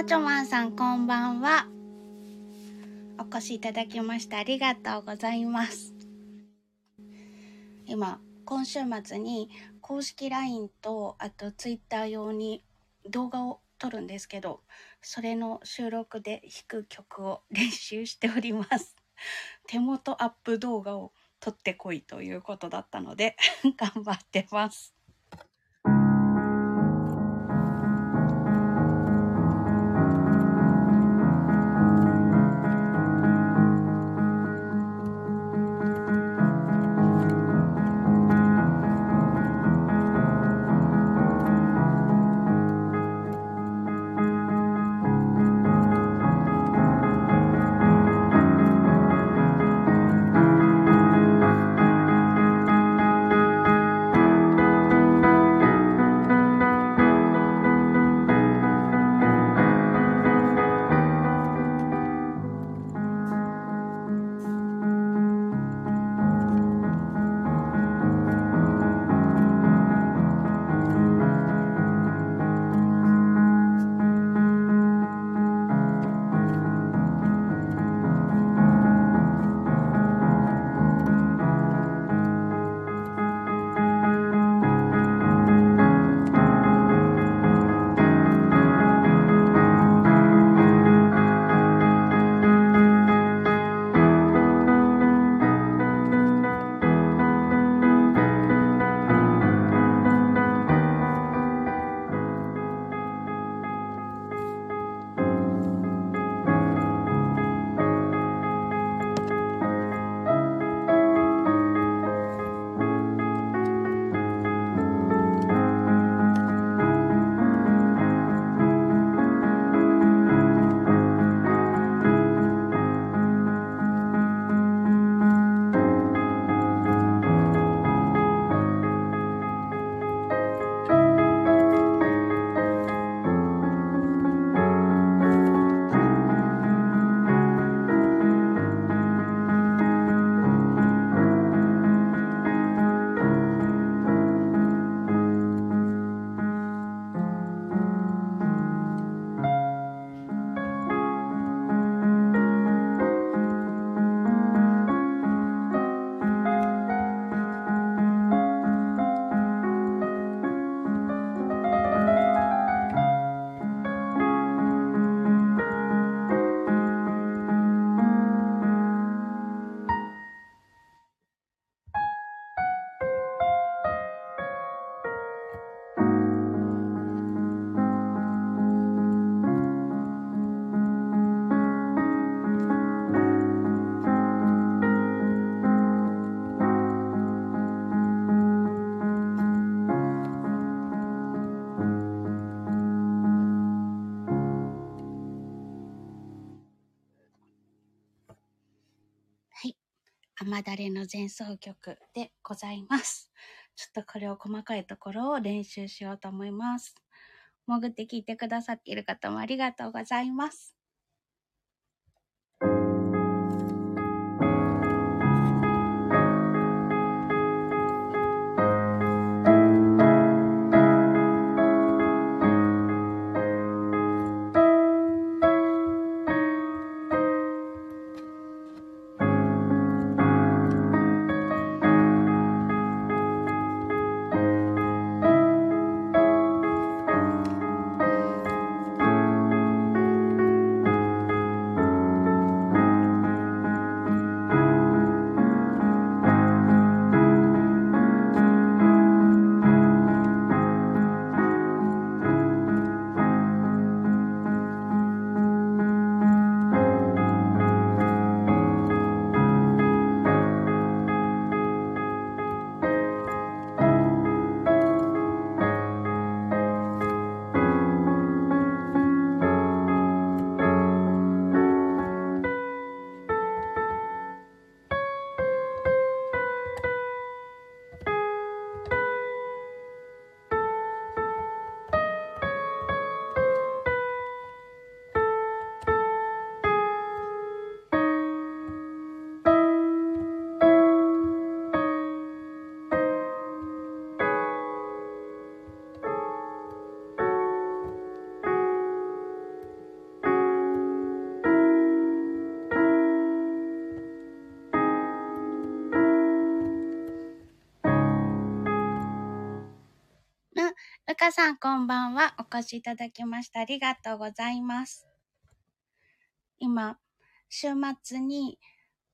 まちょまんさんこんばんは。お越しいただきましてありがとうございます。今、今週末に公式 LINE とあと Twitter 用に動画を撮るんですけど、それの収録で弾く曲を練習しております。手元アップ動画を撮ってこいということだったので 頑張ってます。雨だれの前奏曲でございます。ちょっとこれを細かいところを練習しようと思います。潜って聞いてくださっている方もありがとうございます。さんこんばんは。お越しいただきました。ありがとうございます。今、週末に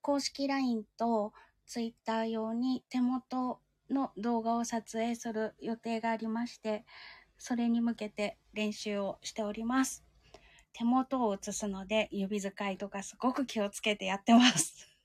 公式 LINE と Twitter 用に手元の動画を撮影する予定がありまして、それに向けて練習をしております。手元を映すので指使いとかすごく気をつけてやってます。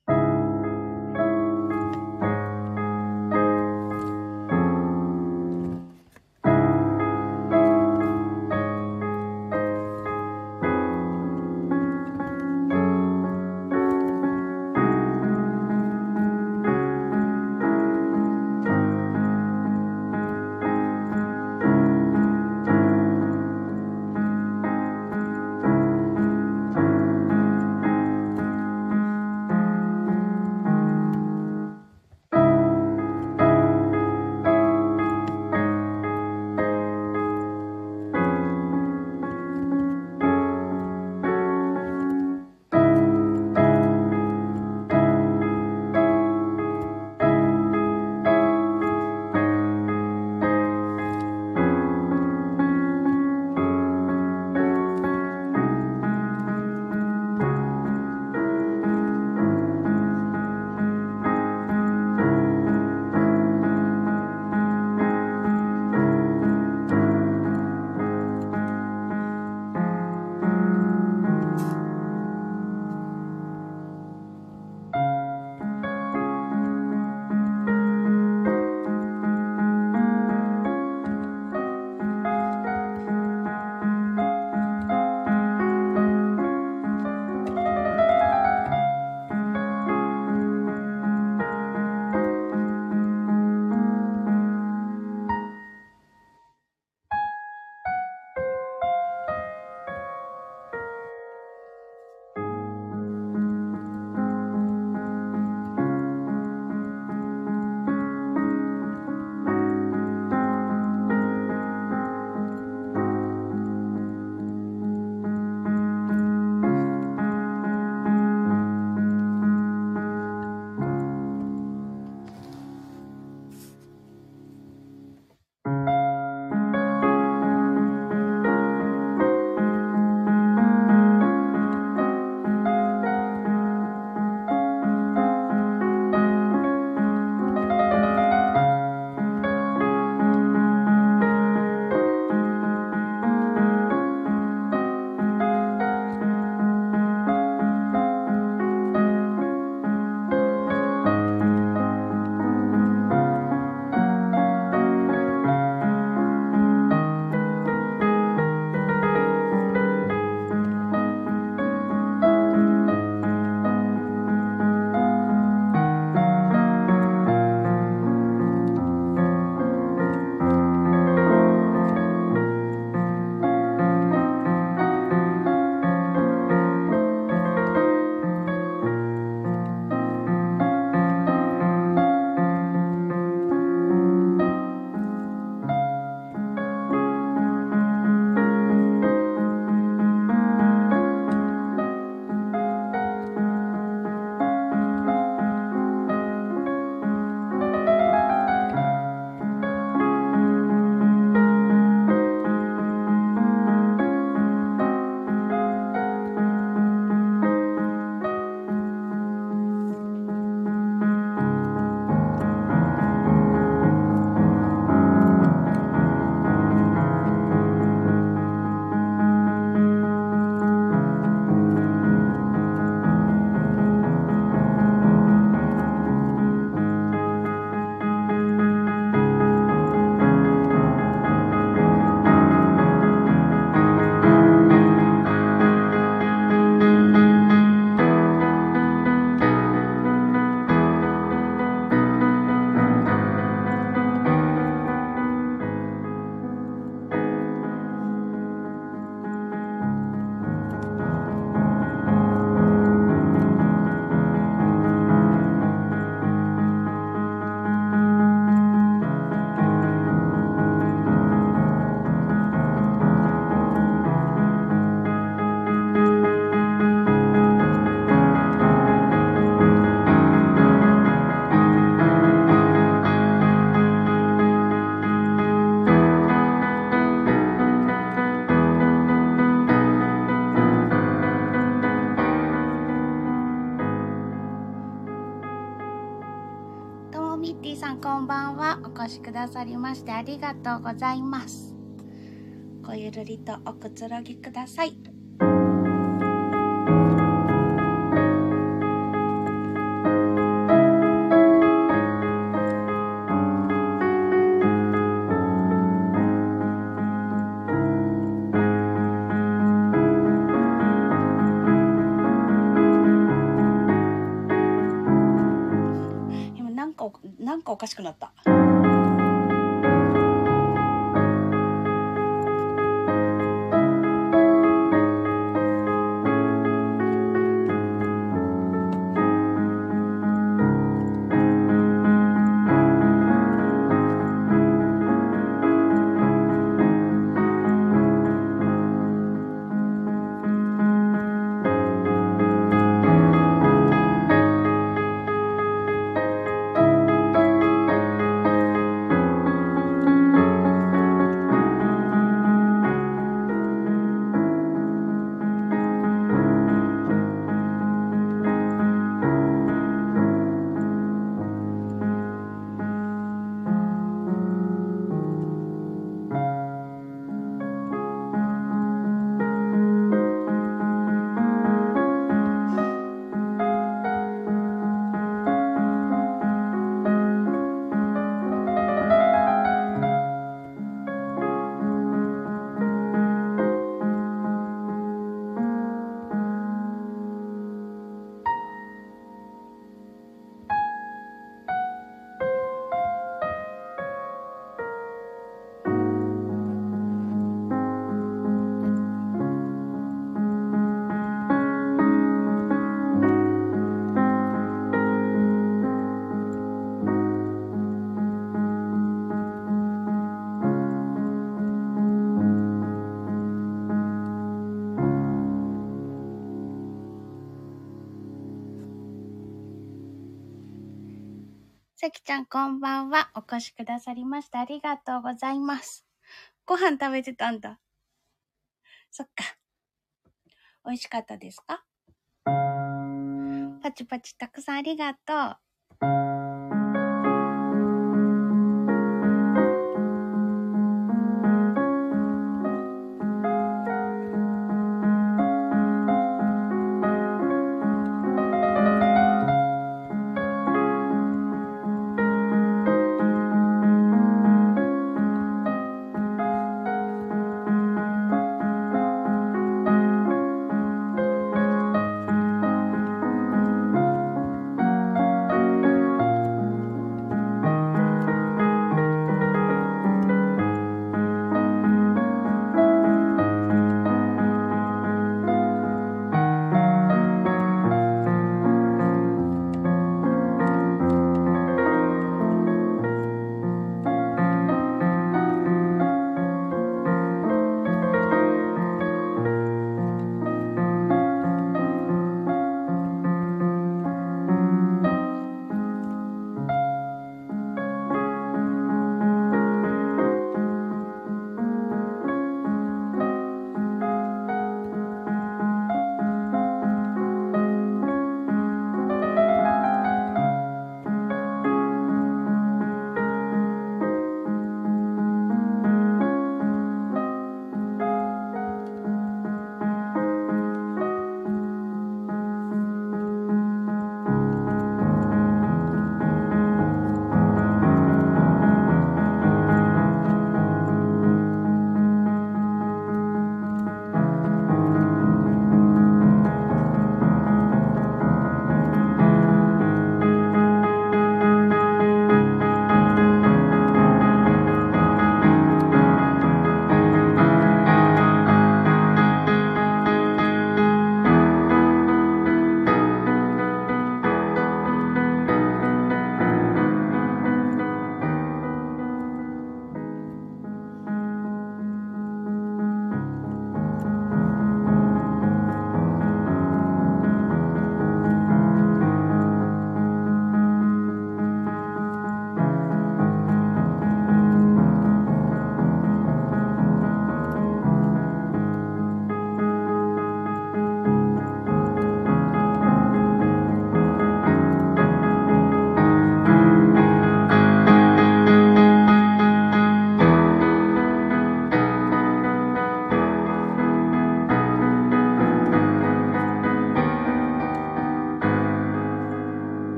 リッティさんこんばんは。お越しくださりましてありがとうございます。ごゆるりとおくつろぎください。しくなった。ゆきちゃんこんばんは。お越しくださりましたありがとうございます。ご飯食べてたんだ。そっか。美味しかったですか？パチパチたくさんありがとう。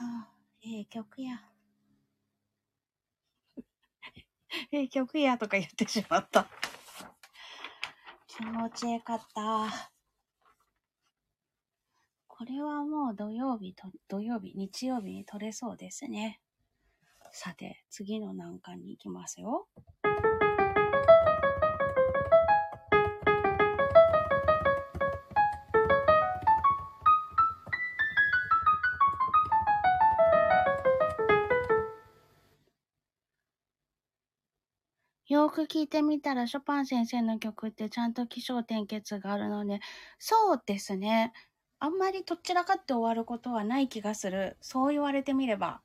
あ、ええ曲や。ええ曲やとか言ってしまった。気持ちよかった。これはもう土曜日と、土曜日、日曜日に撮れそうですね。さて、次の難関に行きますよ。よく聞いてみたら、ショパン先生の曲ってちゃんと気象転結があるので、そうですね。あんまりどちらかって終わることはない気がする。そう言われてみれば。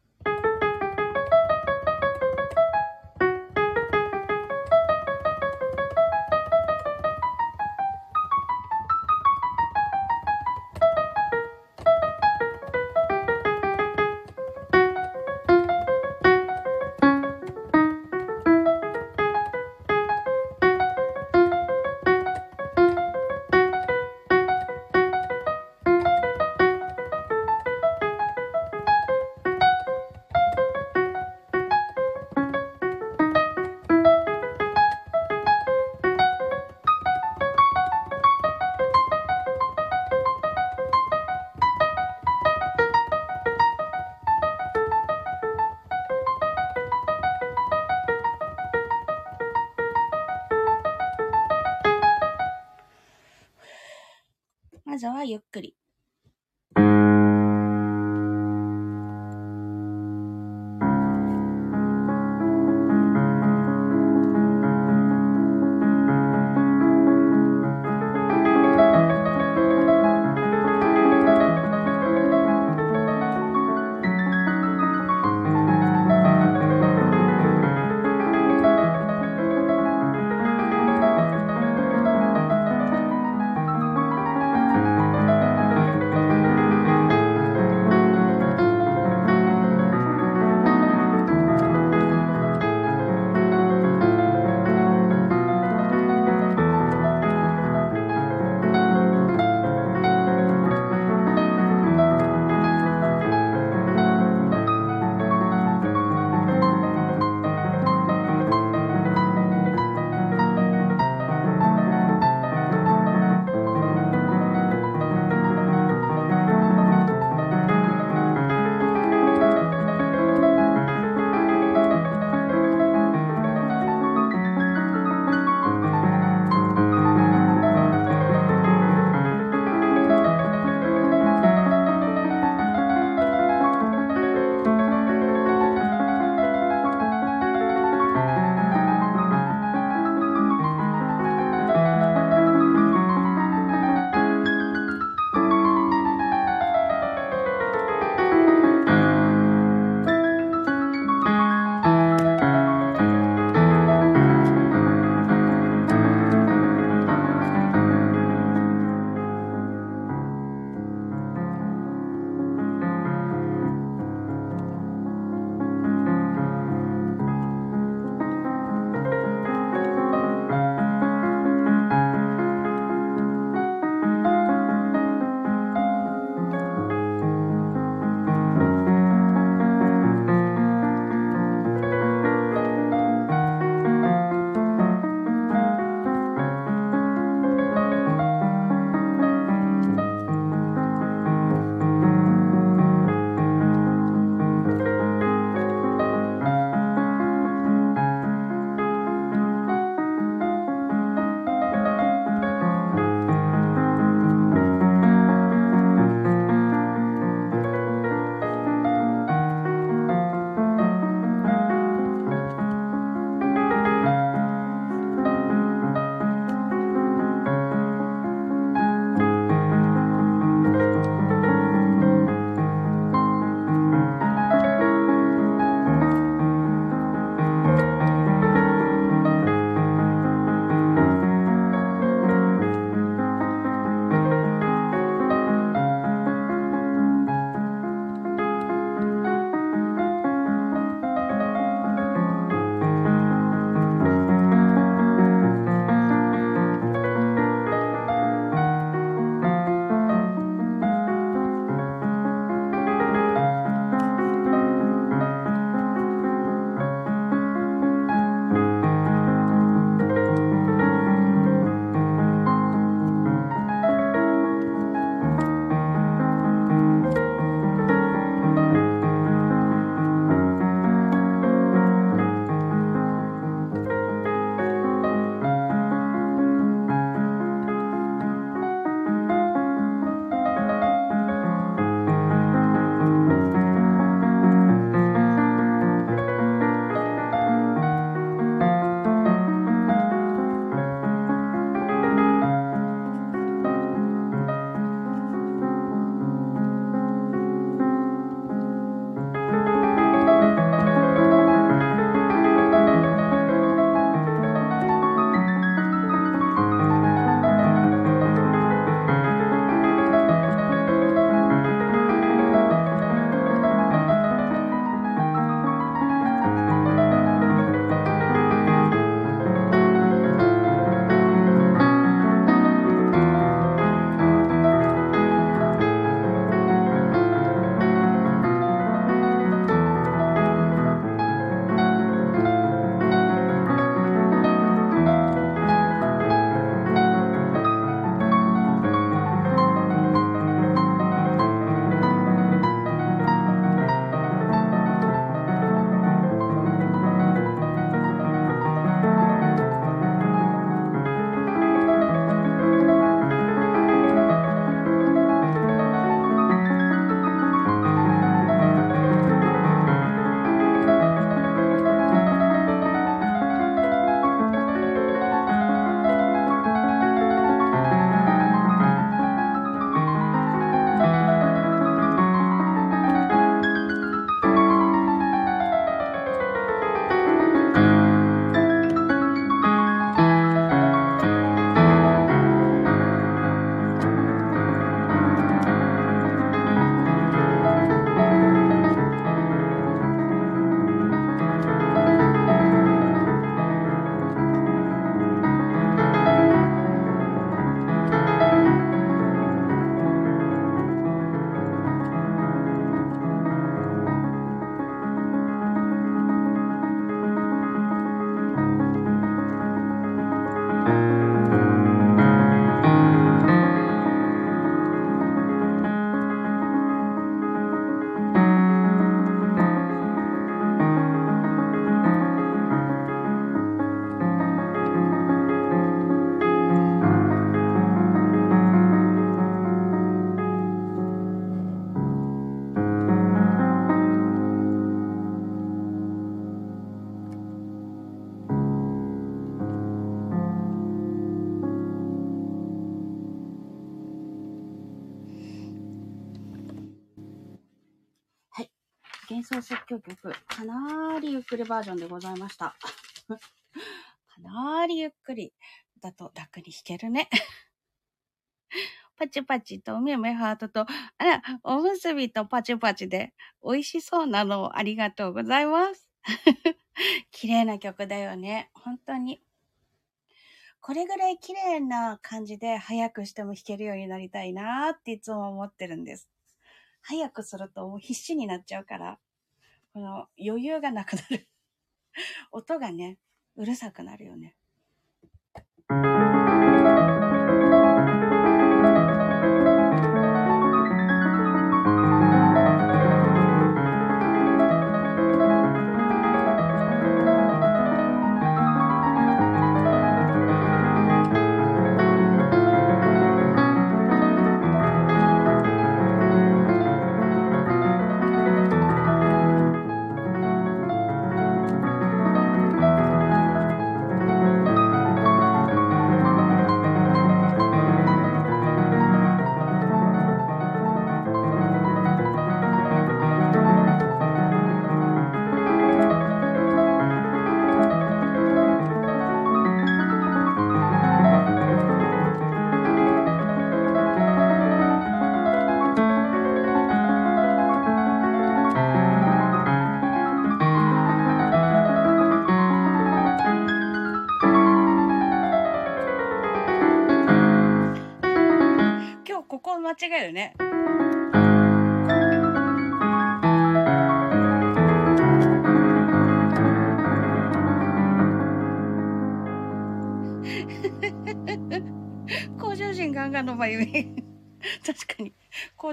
幻想即興曲、かなりゆっくりバージョンでございました。かなりゆっくりだと楽に弾けるね。パチパチとめめハートと、あら、おむすびとパチパチで美味しそうなのをありがとうございます。綺麗な曲だよね。本当に。これぐらい綺麗な感じで早くしても弾けるようになりたいなっていつも思ってるんです。早くするともう必死になっちゃうから、この余裕がなくなる。音がね、うるさくなるよね。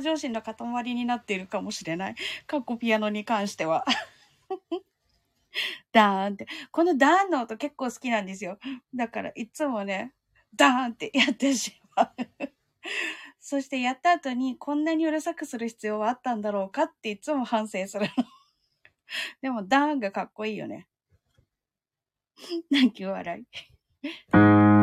向上心の塊になっているかもしれない。かっこピアノに関しては。ダーンって。このダーンの音結構好きなんですよ。だからいつもね、ダーンってやってしまう。そしてやった後にこんなにうるさくする必要はあったんだろうかっていつも反省するの。でもダーンがかっこいいよね。泣き笑い。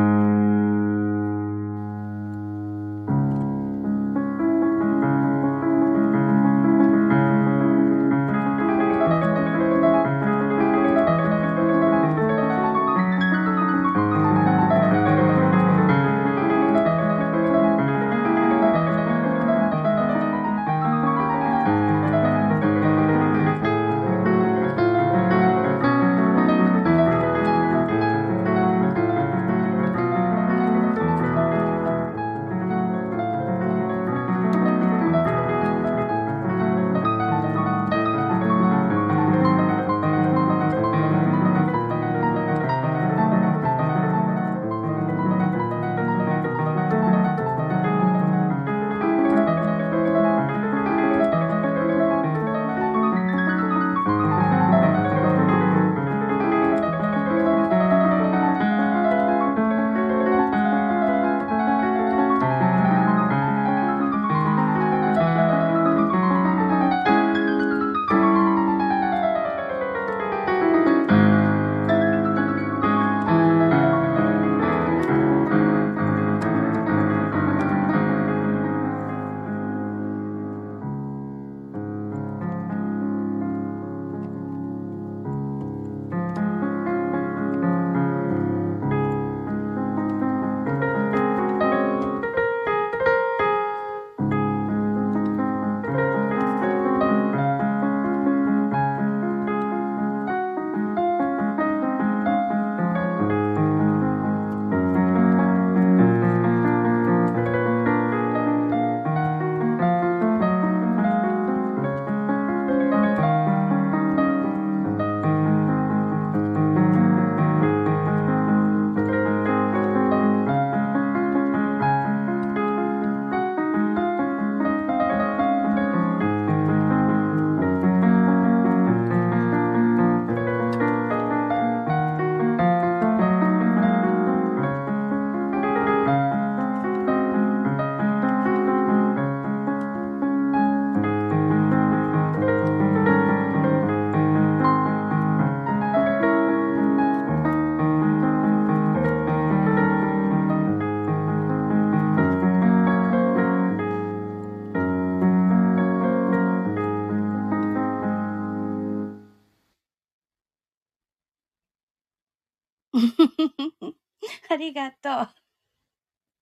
りがとう。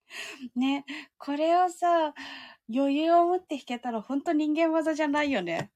ね、これをさ、余裕を持って弾けたら本当人間技じゃないよね。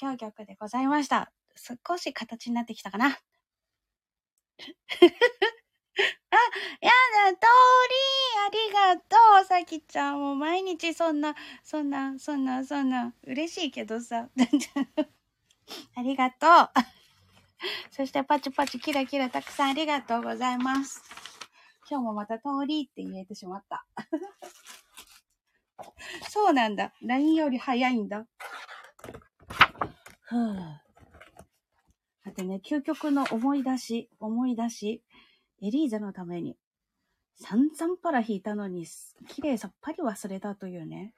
想即興曲でございました。少し形になってきたかな。あ、やだ、通りありがとう、さきちゃん。もう毎日そんな、そんな、そんな、そんな、嬉しいけどさ。ありがとう。そしてパチパチキラキラたくさんありがとうございます。今日もまた通りって言えてしまった。そうなんだ。LINE より早いんだ。ふぅ。だってね、究極の思い出し、思い出し、エリーゼのために、散々パラ引いたのに、綺麗さっぱり忘れたというね、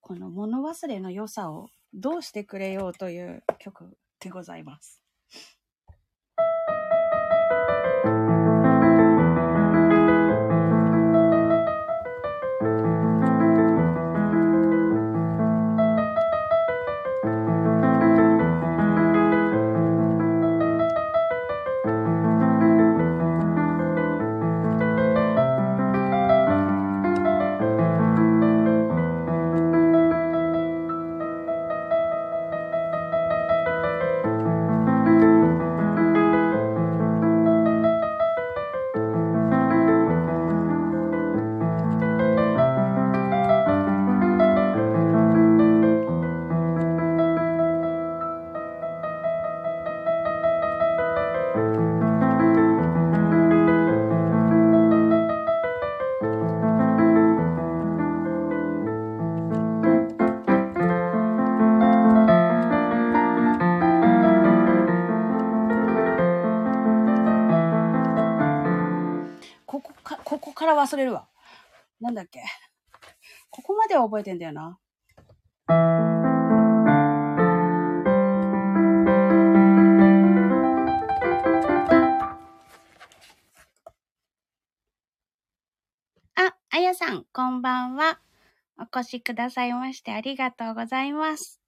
この物忘れの良さをどうしてくれようという曲でございます。忘れるわ。なんだっけ？ここまでは覚えてんだよな。あ、あやさん、こんばんは。お越しくださいましてありがとうございます。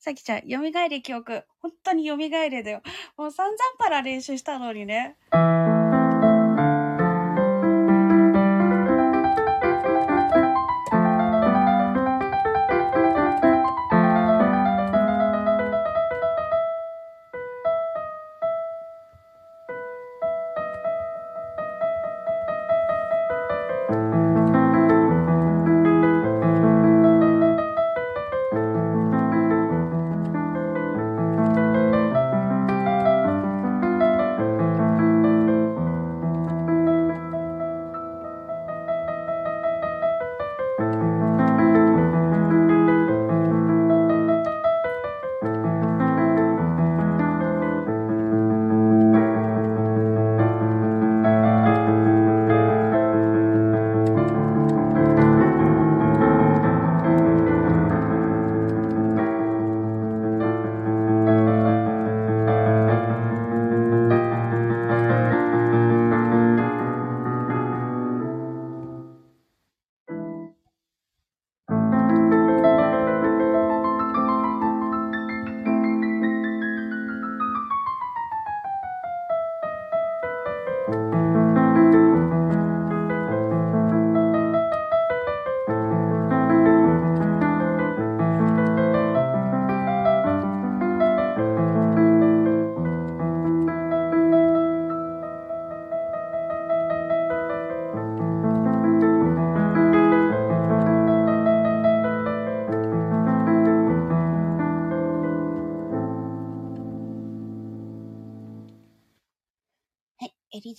さきちゃん、蘇り記憶。本当に蘇りだよ。もう散々パラ練習したのにね。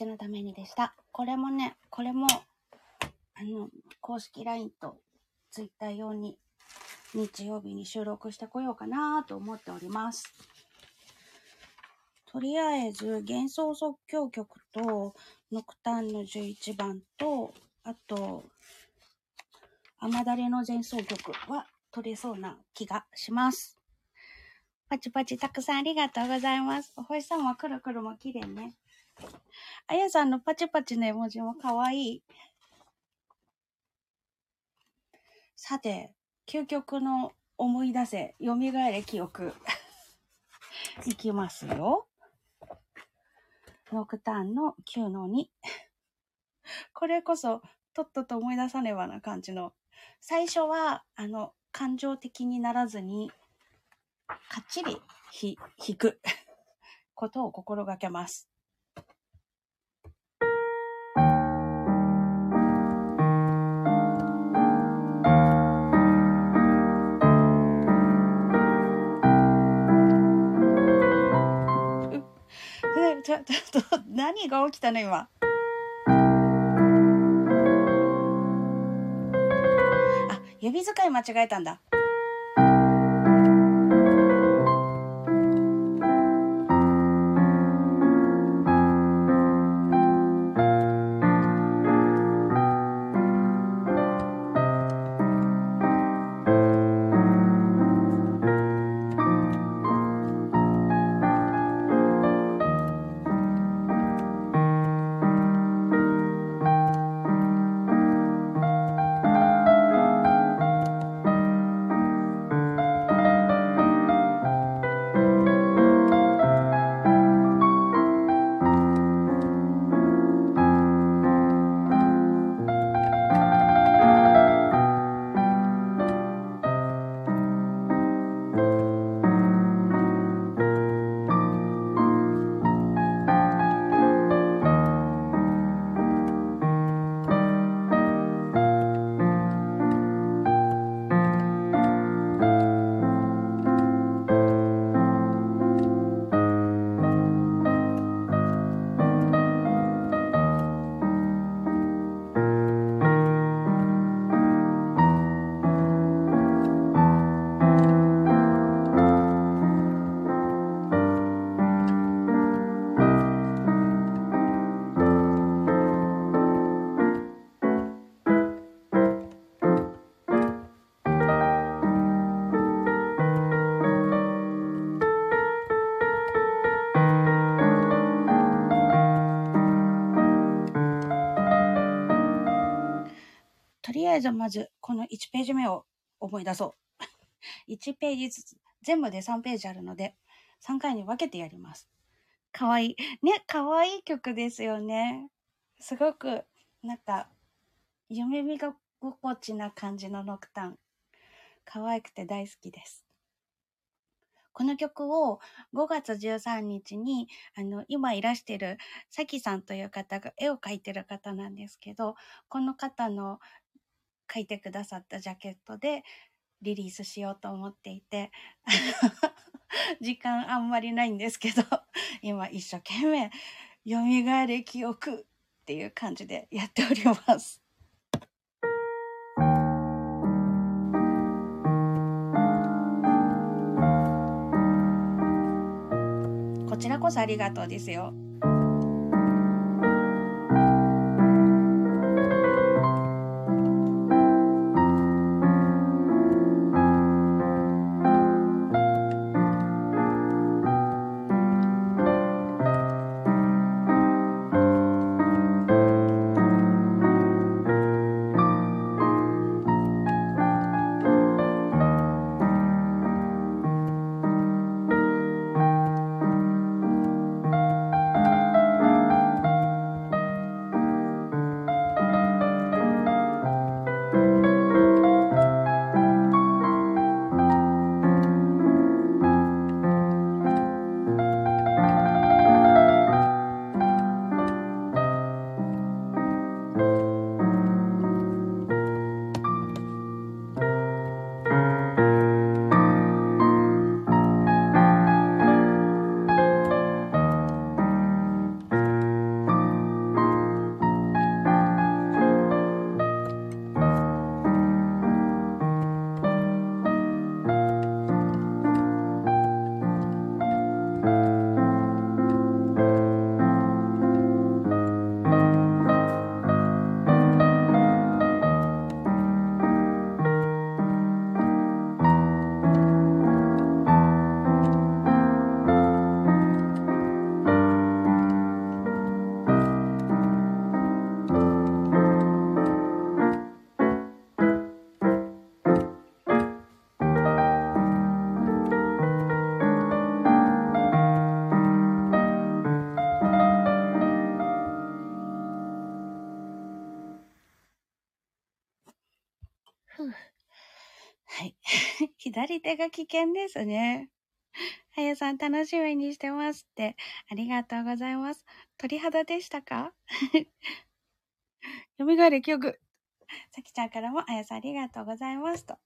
はい、エリーズのためにでした。これもね、これも、あの、公式 LINE と Twitter 用に日曜日に収録してこようかなと思っております。とりあえず、幻想即興曲と、ノクターンの11番と、あと、雨だれの前奏曲は取れそうな気がします。パチパチたくさんありがとうございます。お星さんはくるくるも綺麗ね。あやさんのパチパチの絵文字もかわいい。さて、究極の思い出せ、蘇れ記憶。いきますよ。ノクターンの9の2。これこそ、とっとと思い出さねばな感じの。最初は、あの、感情的にならずに、かっちりひ弾くことを心がけます。ちょ、ちょっと、何が起きたの今？あ、指使い間違えたんだ。とりあえずまずこの1ページ目を思い出そう。1ページずつ、全部で3ページあるので、3回に分けてやります。かわいい。ね、かわいい曲ですよね。すごく、なんか、夢見が心地な感じのノクタン。可愛くて大好きです。この曲を5月13日に、あの、今いらしてる、さきさんという方が絵を描いてる方なんですけど、この方の描いてくださったジャケットでリリースしようと思っていて、時間あんまりないんですけど、今一生懸命、蘇れ記憶っていう感じでやっております。こちらこそありがとうですよ。左手が危険ですね。あやさん楽しみにしてますって。ありがとうございます。鳥肌でしたか？蘇る記憶。さきちゃんからもあやさんありがとうございますと。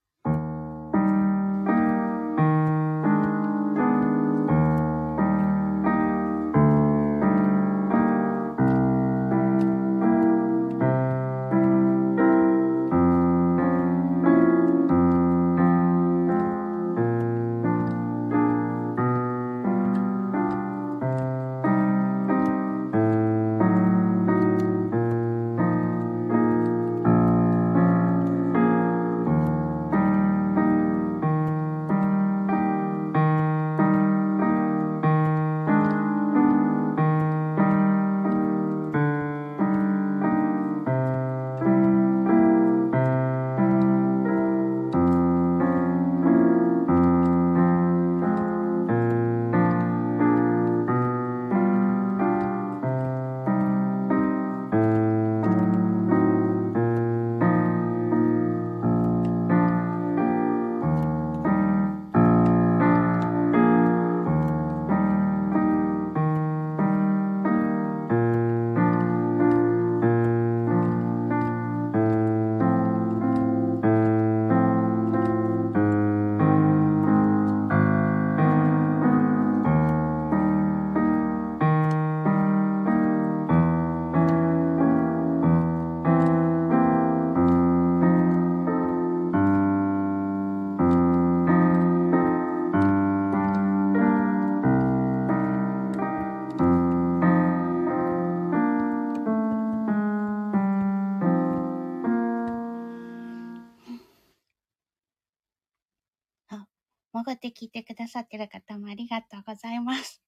って聞いてくださってる方もありがとうございます。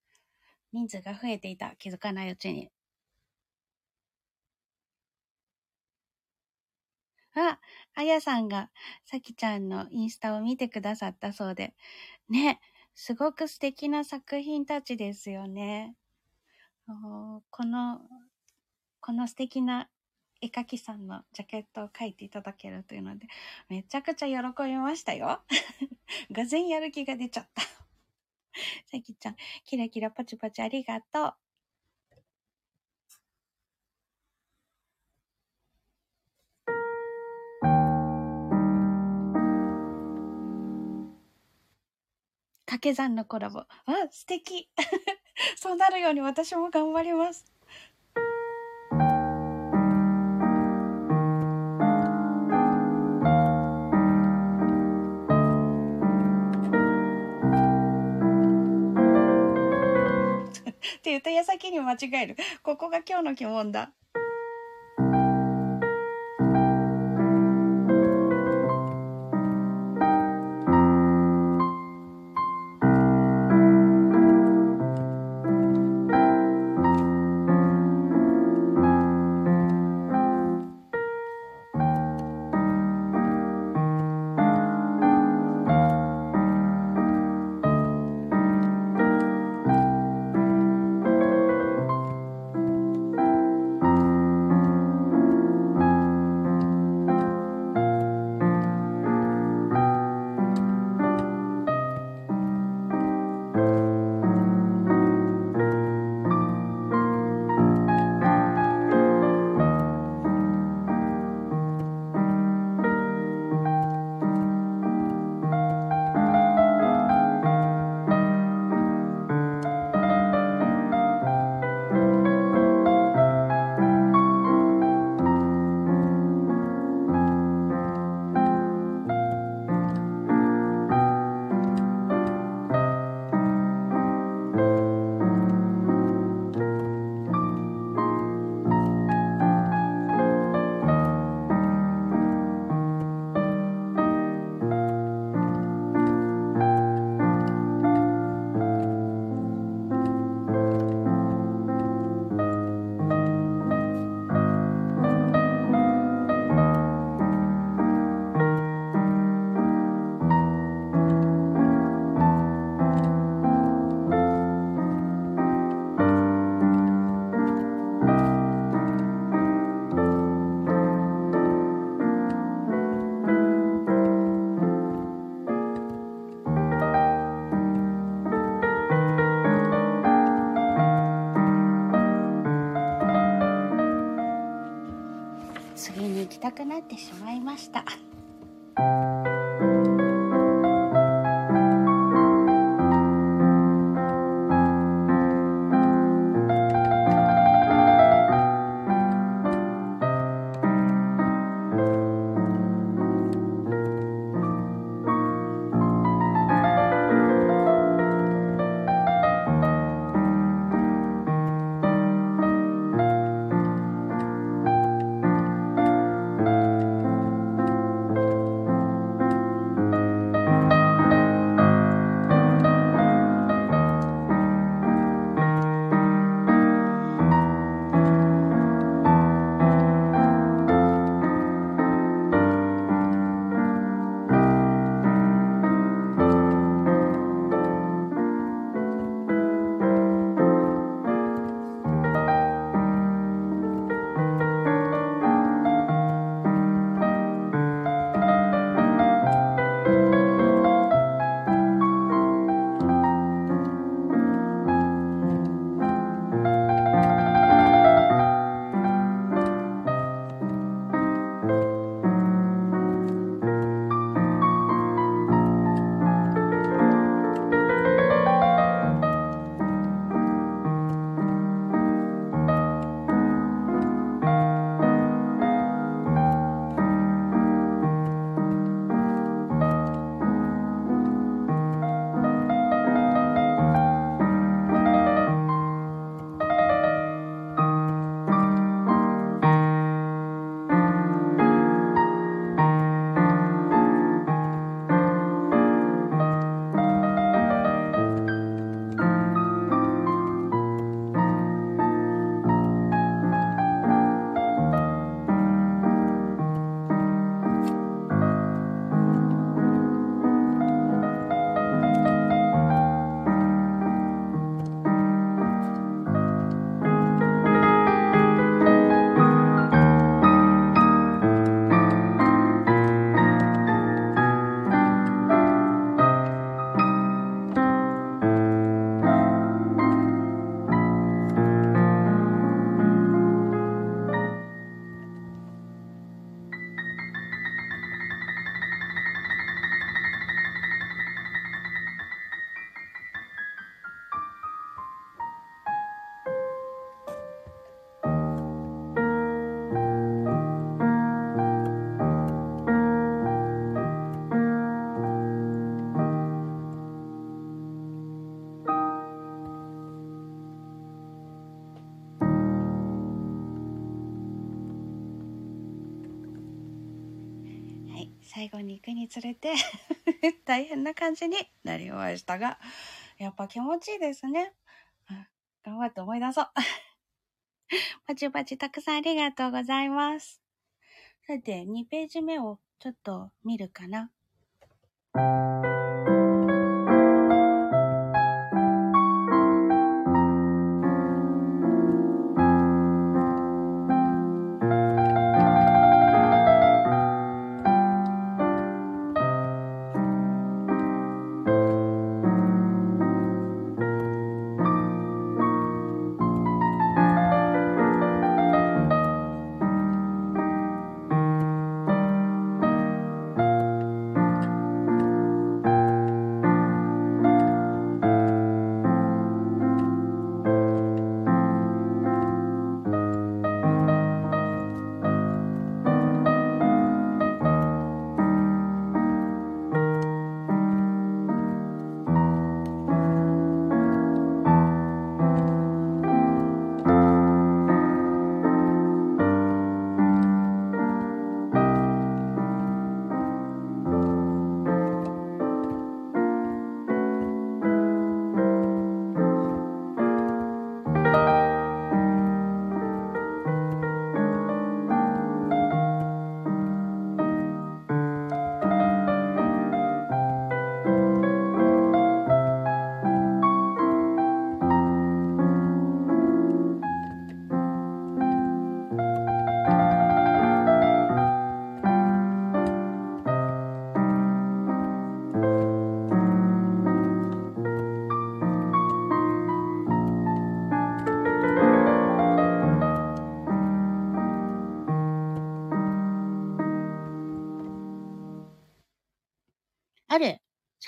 人数が増えていた、気づかないうちに。あ、あやさんが、さきちゃんのインスタを見てくださったそうで。ね、すごく素敵な作品たちですよね。この、この素敵な絵描きさんのジャケットを描いていただけるというので、めちゃくちゃ喜びましたよ。がぜんやる気が出ちゃった。さきちゃん、キラキラパチパチありがとう。掛け算のコラボ。あ、素敵 そうなるように私も頑張ります。言った矢先に間違える。ここが今日の疑問だ。ってしまくにつれて 大変な感じになりましたが、やっぱ気持ちいいですね。頑張って思い出そう。パチパチたくさんありがとうございます。さて、2ページ目をちょっと見るかな。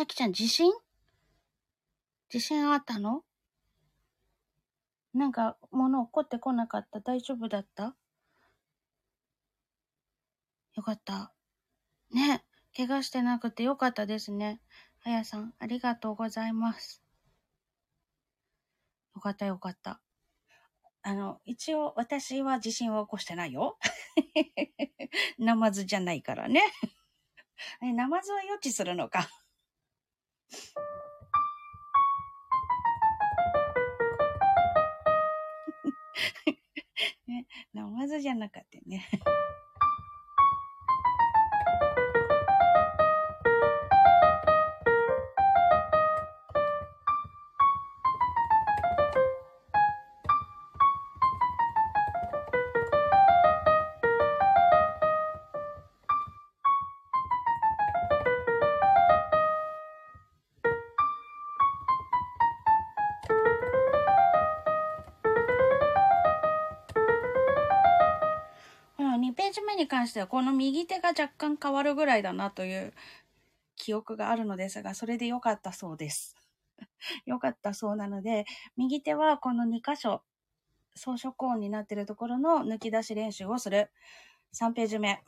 きちゃん地震地震あったの？なんか物起こってこなかった？大丈夫だった？よかった。ね。怪我してなくてよかったですね。あやさん、ありがとうございます。よかったよかった。あの、一応私は地震を起こしてないよ。ナマズじゃないからね。え、ナマズは予知するのか。ね、飲まずじゃなかったよね。2ページ目に関しては、この右手が若干変わるぐらいだなという記憶があるのですが、それで良かったそうです。良かったそうなので、右手はこの2箇所、装飾音になっているところの抜き出し練習をする。3ページ目。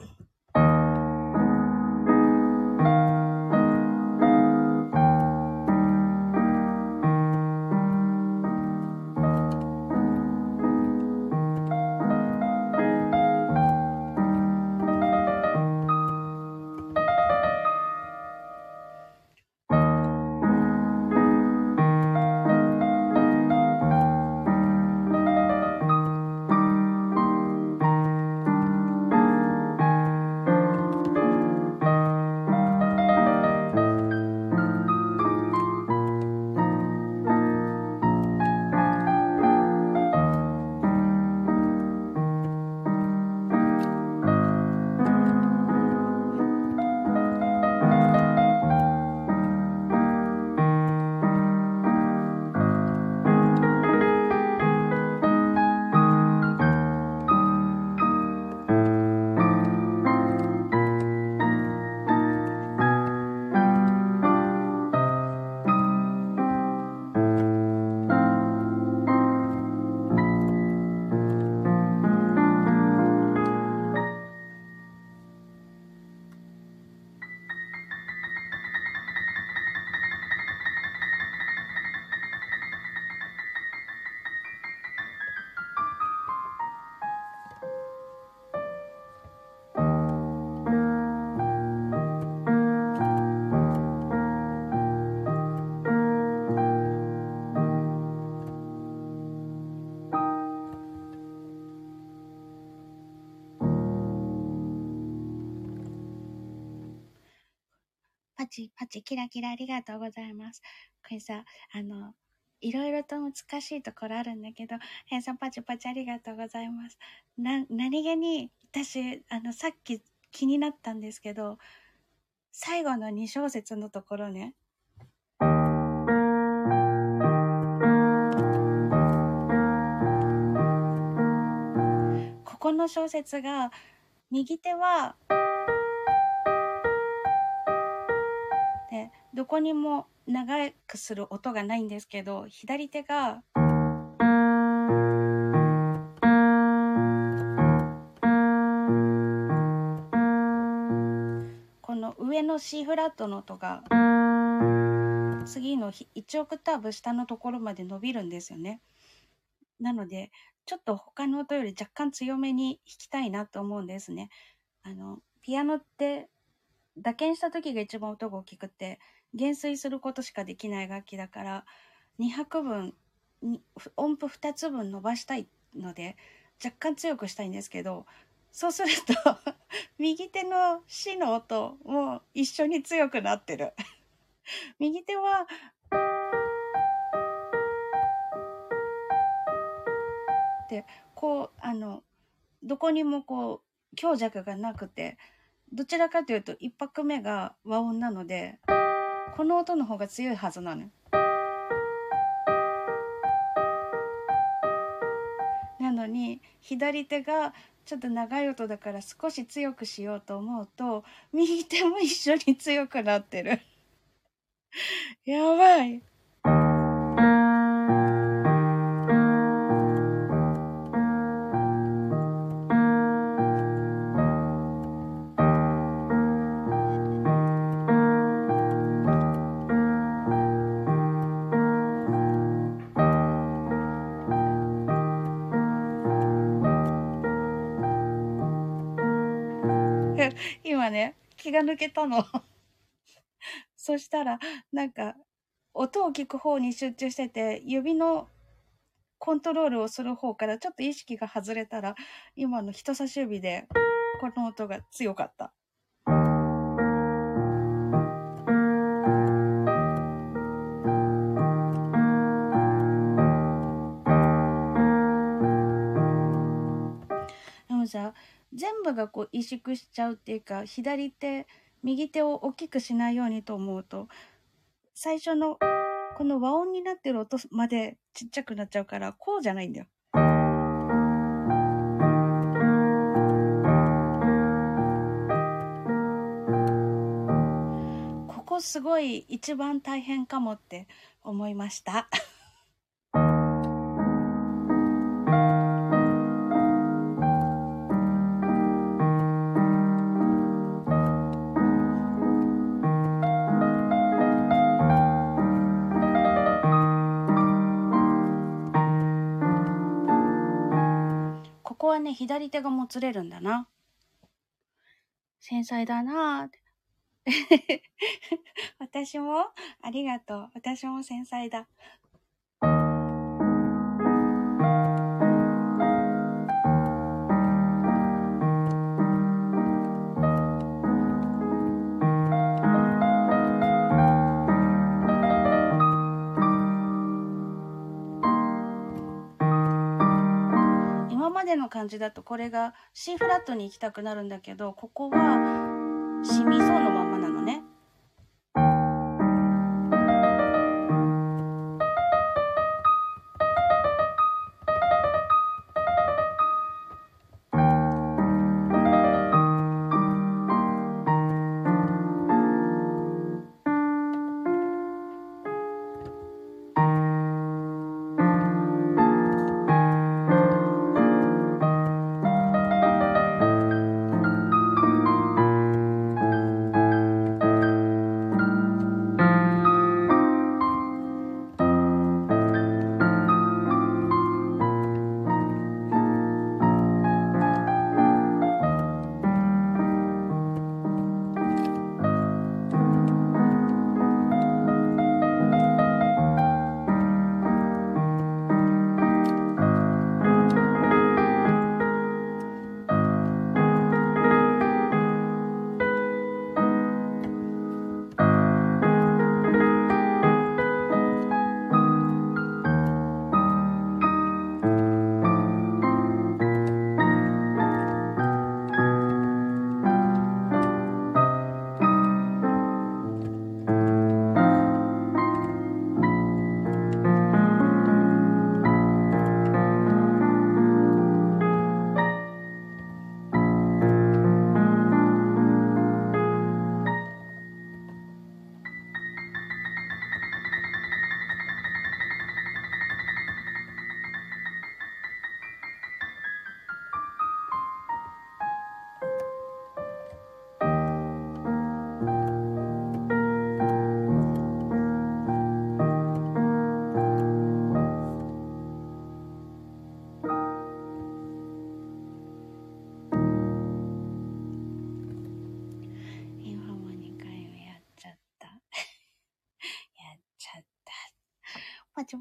チキラキラありがとうございます。これさ、あの、いろいろと難しいところあるんだけど、へんさんパチパチありがとうございます。な、何気に、私、あの、さっき気になったんですけど、最後の2小節のところね、ここの小説が、右手は、どこにも長くする音がないんですけど、左手が、この上の C フラットの音が、次の1オクターブ下のところまで伸びるんですよね。なので、ちょっと他の音より若干強めに弾きたいなと思うんですね。あの、ピアノって打鍵した時が一番音が大きくて、減衰することしかできない楽器だから、2拍分、音符2つ分伸ばしたいので、若干強くしたいんですけど、そうすると 右手の死の音も一緒に強くなってる。右手は、で、こう、あの、どこにもこう、強弱がなくて、どちらかというと一拍目が和音なので、この音の方が強いはずなの。なのに、左手がちょっと長い音だから少し強くしようと思うと、右手も一緒に強くなってる。やばい。抜けたの。そしたら、なんか、音を聞く方に集中してて、指のコントロールをする方からちょっと意識が外れたら、今の人差し指で、この音が強かった。全部がこう萎縮しちゃうっていうか、左手、右手を大きくしないようにと思うと、最初のこの和音になってる音までちっちゃくなっちゃうから、こうじゃないんだよ。ここすごい一番大変かもって思いました。左手がもつれるんだな。繊細だなぁ。私もありがとう。私も繊細だ。感じだと。これが C フラットに行きたくなるんだけど、ここはシミそうの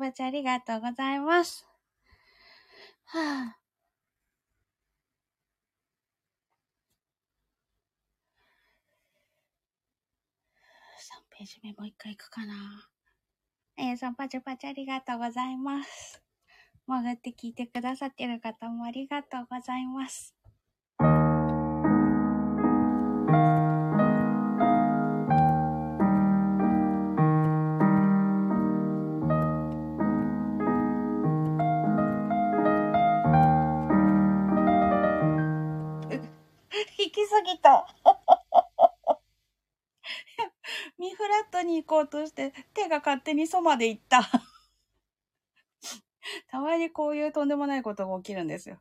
パチありがとうございます。はぁ、3ページ目もう一回行くかな。えー、さんパチパチありがとうございます。潜って聞いてくださってる方もありがとうございます。に行こうとして手が勝手にそまで行った。たまにこういうとんでもないことが起きるんですよ。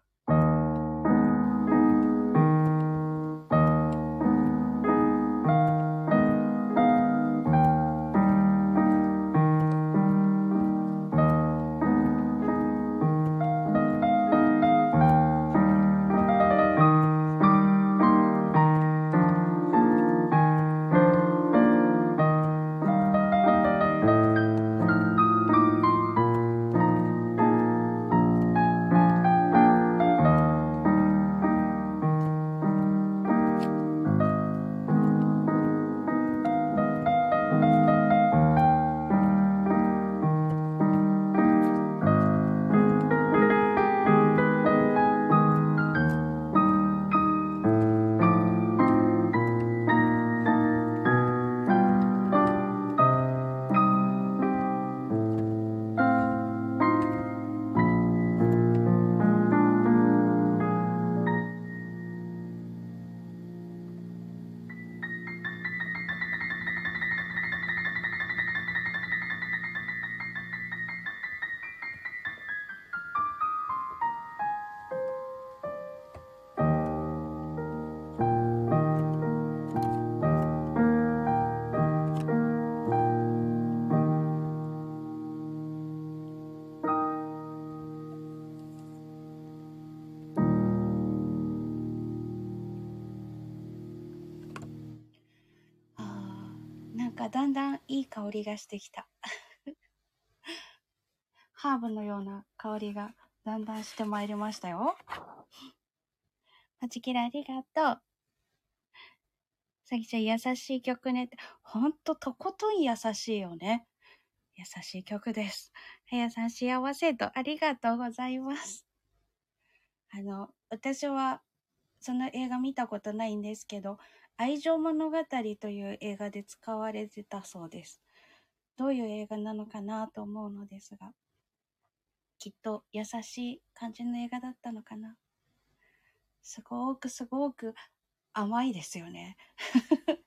香りがしてきた。ハーブのような香りがだんだんしてまいりましたよ。マチキラありがとう。さきちゃん優しい曲ねって、ほんととことん優しいよね。優しい曲です。はやさん幸せとありがとうございます。あの、私はその映画見たことないんですけど、愛情物語という映画で使われてたそうです。どういう映画なのかなと思うのですが、きっと優しい感じの映画だったのかな。すごくすごく甘いですよね。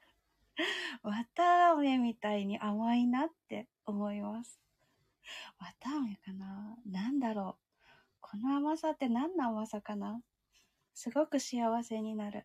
綿あめみたいに甘いなって思います。綿あめかな？なんだろう。この甘さって何の甘さかな？すごく幸せになる。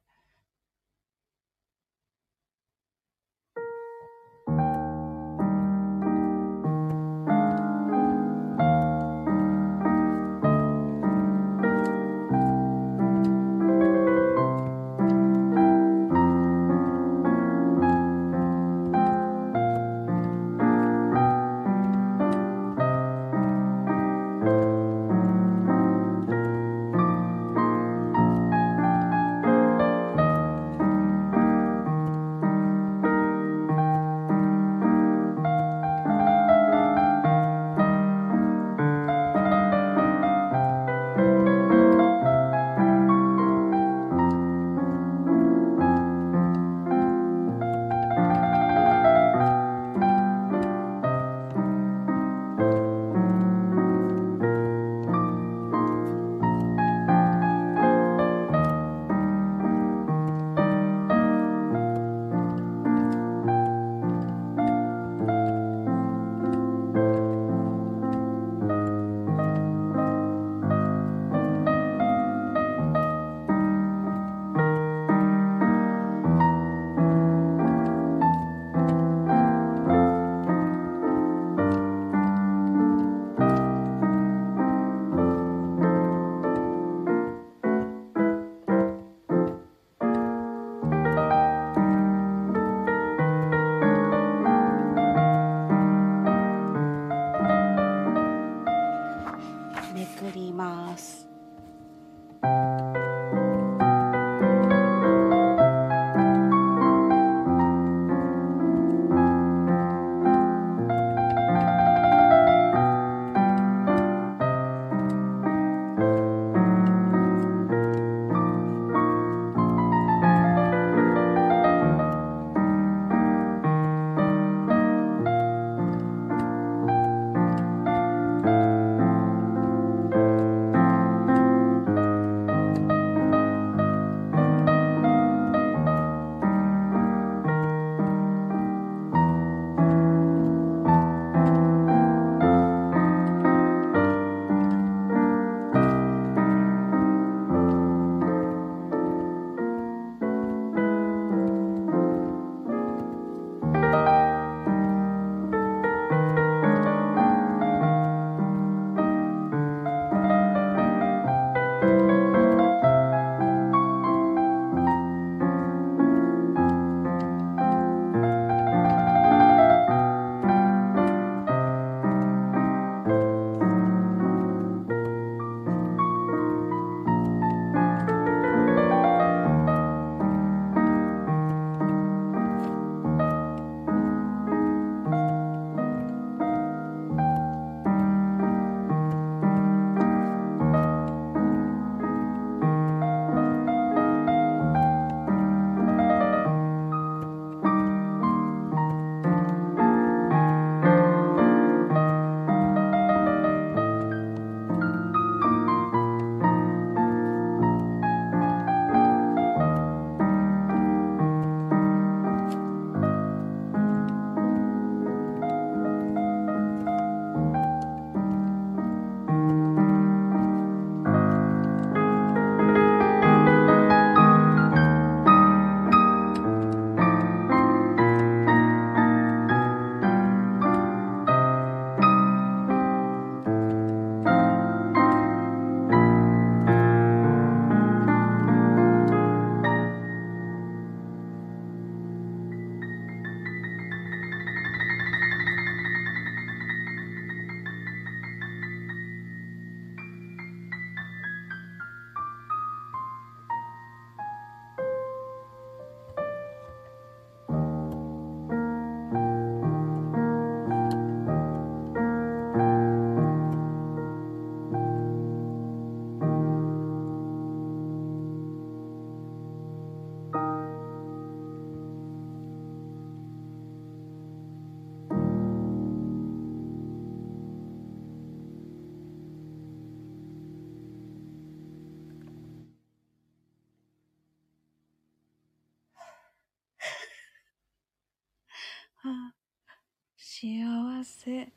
せ。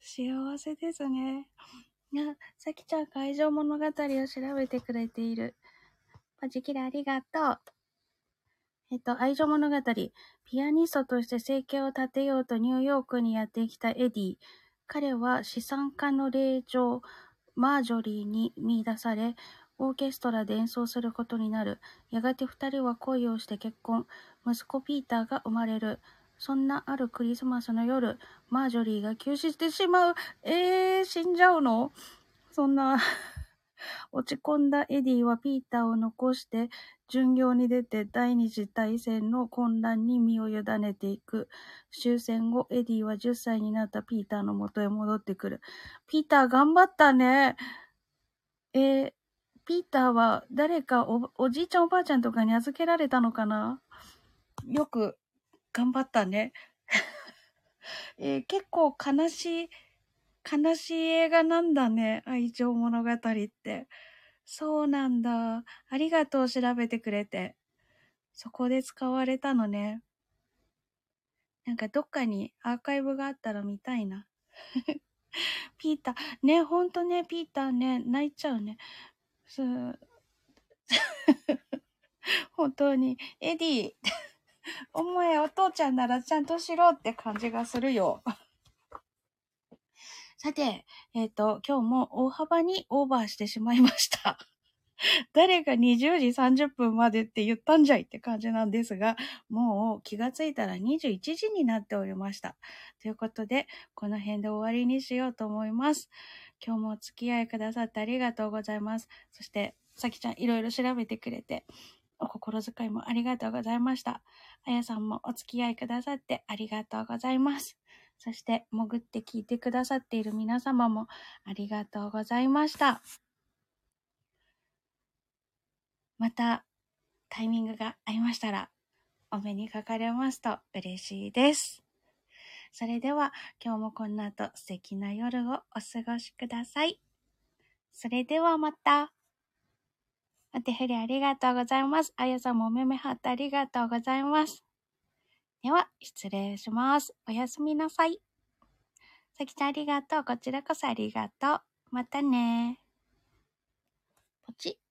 幸せですね。いや、さきちゃん会場物語を調べてくれている。パジキラありがとう。えっと、愛情物語。ピアニストとして生計を立てようとニューヨークにやってきたエディ。彼は資産家の霊長、マージョリーに見出され、オーケストラで演奏することになる。やがて二人は恋をして結婚。息子ピーターが生まれる。そんなあるクリスマスの夜、マージョリーが急死してしまう。えー、死んじゃうの？そんな 落ち込んだエディはピーターを残して巡業に出て第二次大戦の混乱に身を委ねていく。終戦後、エディは10歳になったピーターの元へ戻ってくる。ピーター頑張ったね。えー、ピーターは誰かおおじいちゃんおばあちゃんとかに預けられたのかな？よく頑張ったね。えー、結構悲しい、悲しい映画なんだね。愛情物語って。そうなんだ。ありがとう、調べてくれて。そこで使われたのね。なんかどっかにアーカイブがあったら見たいな。ピーター、ね、ほんとね、ピーターね、泣いちゃうね。す 本当に、エディ お前お父ちゃんならちゃんとしろって感じがするよ。さて、えっ、ー、と、今日も大幅にオーバーしてしまいました。誰が20時30分までって言ったんじゃいって感じなんですが、もう気がついたら21時になっておりました。ということで、この辺で終わりにしようと思います。今日もお付き合いくださってありがとうございます。そして、さきちゃんいろいろ調べてくれて、お心遣いもありがとうございました。あやさんもお付き合いくださってありがとうございます。そして、潜って聞いてくださっている皆様もありがとうございました。また、タイミングが合いましたら、お目にかかれますと嬉しいです。それでは、今日もこの後素敵な夜をお過ごしください。それではまた。お手振りありがとうございます。あやさんもおめめハートありがとうございます。では、失礼します。おやすみなさい。さきちゃんありがとう。こちらこそありがとう。またね。ポチッ。